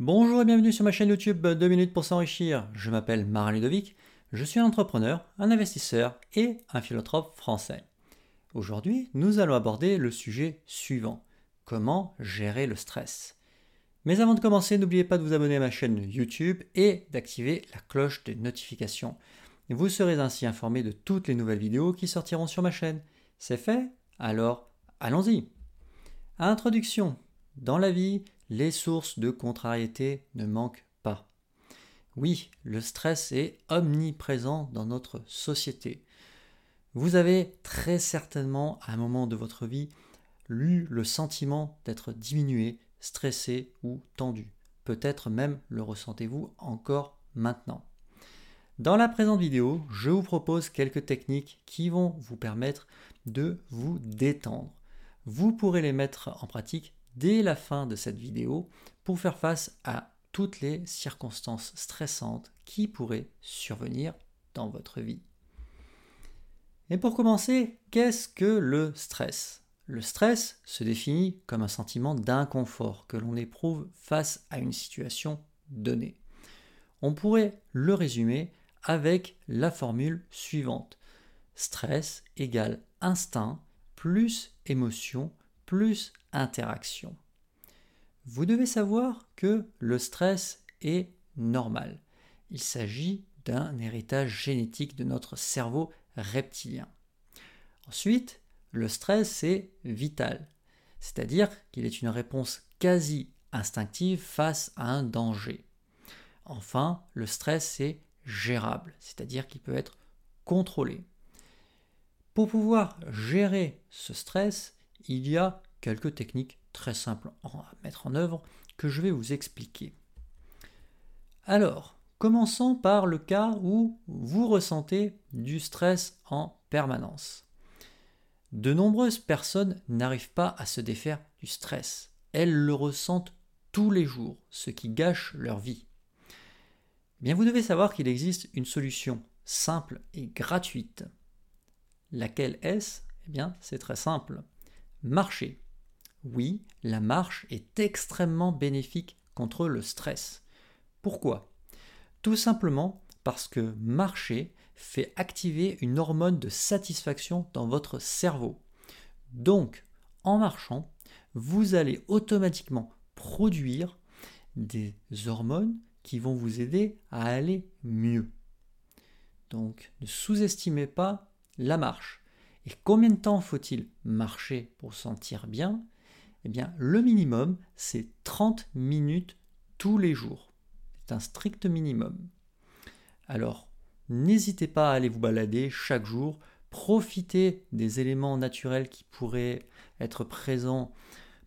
Bonjour et bienvenue sur ma chaîne YouTube 2 minutes pour s'enrichir. Je m'appelle Marin Ludovic, je suis un entrepreneur, un investisseur et un philanthrope français. Aujourd'hui, nous allons aborder le sujet suivant comment gérer le stress. Mais avant de commencer, n'oubliez pas de vous abonner à ma chaîne YouTube et d'activer la cloche de notification. Vous serez ainsi informé de toutes les nouvelles vidéos qui sortiront sur ma chaîne. C'est fait? Alors, allons-y. Introduction. Dans la vie, les sources de contrariété ne manquent pas. Oui, le stress est omniprésent dans notre société. Vous avez très certainement, à un moment de votre vie, eu le sentiment d'être diminué, stressé ou tendu. Peut-être même le ressentez-vous encore maintenant. Dans la présente vidéo, je vous propose quelques techniques qui vont vous permettre de vous détendre. Vous pourrez les mettre en pratique dès la fin de cette vidéo pour faire face à toutes les circonstances stressantes qui pourraient survenir dans votre vie. Et pour commencer, qu'est-ce que le stress? Le stress se définit comme un sentiment d'inconfort que l'on éprouve face à une situation donnée. On pourrait le résumer avec la formule suivante. Stress égale instinct plus émotion plus interaction. Vous devez savoir que le stress est normal. Il s'agit d'un héritage génétique de notre cerveau reptilien. Ensuite, le stress est vital, c'est-à-dire qu'il est une réponse quasi instinctive face à un danger. Enfin, le stress est gérable, c'est-à-dire qu'il peut être contrôlé. Pour pouvoir gérer ce stress, il y a quelques techniques très simples à mettre en œuvre que je vais vous expliquer. Alors, commençons par le cas où vous ressentez du stress en permanence. De nombreuses personnes n'arrivent pas à se défaire du stress. Elles le ressentent tous les jours, ce qui gâche leur vie. Bien, vous devez savoir qu'il existe une solution simple et gratuite. Laquelle est-ce? Eh bien, c'est très simple. Marcher. Oui, la marche est extrêmement bénéfique contre le stress. Pourquoi? Tout simplement parce que marcher fait activer une hormone de satisfaction dans votre cerveau. Donc, en marchant, vous allez automatiquement produire des hormones qui vont vous aider à aller mieux. Donc, ne sous-estimez pas la marche. Et combien de temps faut-il marcher pour sentir bien? Eh bien, le minimum, c'est 30 minutes tous les jours. C'est un strict minimum. Alors, n'hésitez pas à aller vous balader chaque jour. Profitez des éléments naturels qui pourraient être présents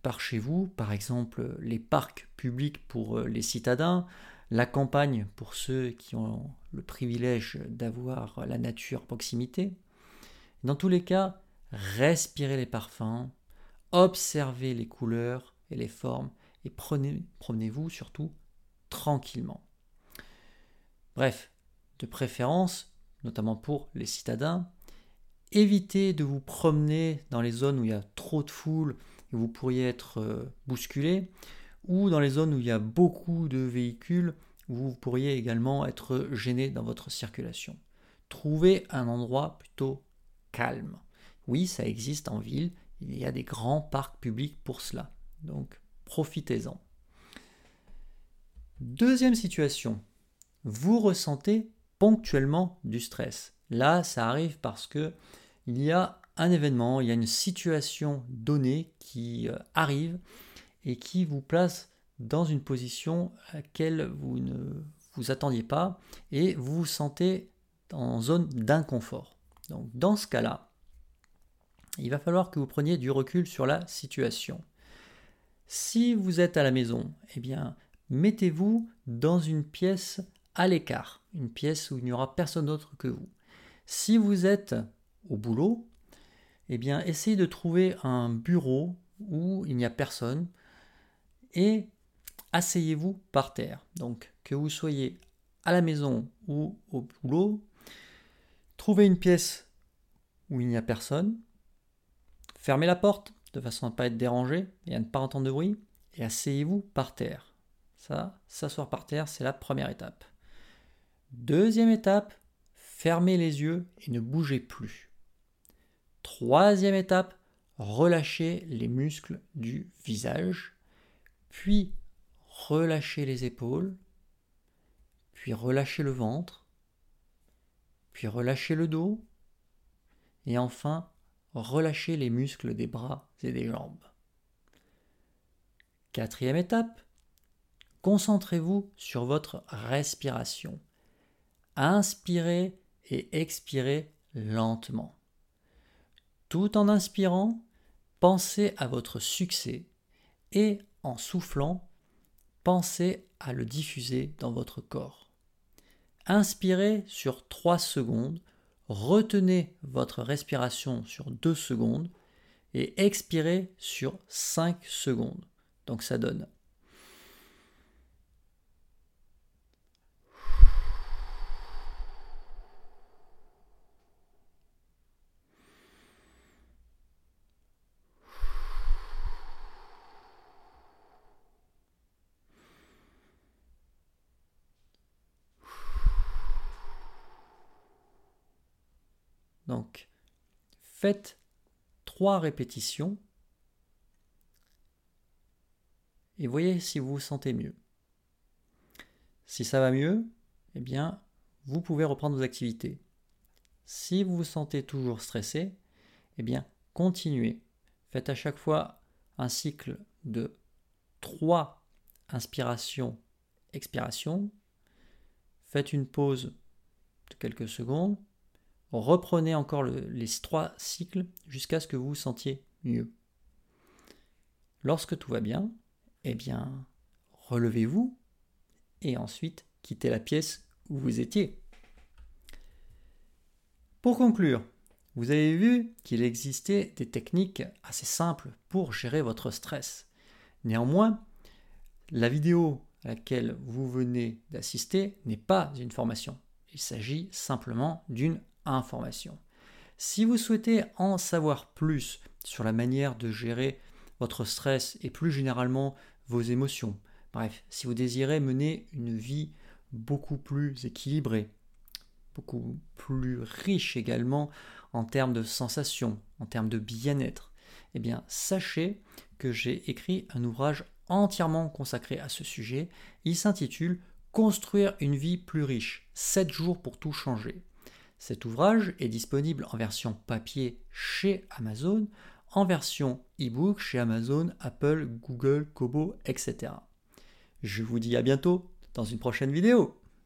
par chez vous, par exemple les parcs publics pour euh, les citadins, la campagne pour ceux qui ont le privilège d'avoir la nature à proximité, dans tous les cas, respirez les parfums, observez les couleurs et les formes et promenez-vous surtout tranquillement. Bref, de préférence, notamment pour les citadins, évitez de vous promener dans les zones où il y a trop de foule et vous pourriez être euh, bousculé, ou dans les zones où il y a beaucoup de véhicules où vous pourriez également être gêné dans votre circulation. Trouvez un endroit plutôt calme. Oui, ça existe en ville, il y a des grands parcs publics pour cela. Donc profitez-en. Deuxième situation, vous ressentez ponctuellement du stress. Là, ça arrive parce que il y a un événement, il y a une situation donnée qui euh, arrive et qui vous place dans une position à laquelle vous ne vous attendiez pas et vous vous sentez en zone d'inconfort. Donc dans ce cas-là, il va falloir que vous preniez du recul sur la situation. Si vous êtes à la maison, eh bien, mettez-vous dans une pièce à l'écart, une pièce où il n'y aura personne d'autre que vous. Si vous êtes au boulot, eh bien, essayez de trouver un bureau où il n'y a personne et asseyez-vous par terre. Donc, que vous soyez à la maison ou au boulot, Trouvez une pièce où il n'y a personne. Fermez la porte de façon à ne pas être dérangé et à ne pas entendre de bruit. Et asseyez-vous par terre. Ça, s'asseoir par terre, c'est la première étape. Deuxième étape, fermez les yeux et ne bougez plus. Troisième étape, relâchez les muscles du visage, puis relâchez les épaules, puis relâchez le ventre, puis relâchez le dos, et enfin relâchez les muscles des bras et des jambes. Quatrième étape, concentrez-vous sur votre respiration. Inspirez et expirez lentement. Tout en inspirant, pensez à votre succès et en soufflant, pensez à le diffuser dans votre corps. Inspirez sur 3 secondes, retenez votre respiration sur 2 secondes et expirez sur 5 secondes. Donc ça donne Donc, faites trois répétitions et voyez si vous vous sentez mieux. Si ça va mieux, eh bien, vous pouvez reprendre vos activités. Si vous vous sentez toujours stressé, eh bien, continuez. Faites à chaque fois un cycle de trois inspirations, expirations. Faites une pause de quelques secondes. Reprenez encore les trois cycles jusqu'à ce que vous vous sentiez mieux. Lorsque tout va bien, eh bien, relevez-vous et ensuite quittez la pièce où vous étiez. Pour conclure, vous avez vu qu'il existait des techniques assez simples pour gérer votre stress. Néanmoins, la vidéo à laquelle vous venez d'assister n'est pas une formation. Il s'agit simplement d'une Si vous souhaitez en savoir plus sur la manière de gérer votre stress et plus généralement vos émotions. Bref, si vous désirez mener une vie beaucoup plus équilibrée, beaucoup plus riche également en termes de sensations, en termes de bien-être, eh bien sachez que j'ai écrit un ouvrage entièrement consacré à ce sujet. Il s'intitule Construire une vie plus riche, 7 jours pour tout changer. Cet ouvrage est disponible en version papier chez Amazon, en version e-book chez Amazon, Apple, Google, Kobo, etc. Je vous dis à bientôt dans une prochaine vidéo.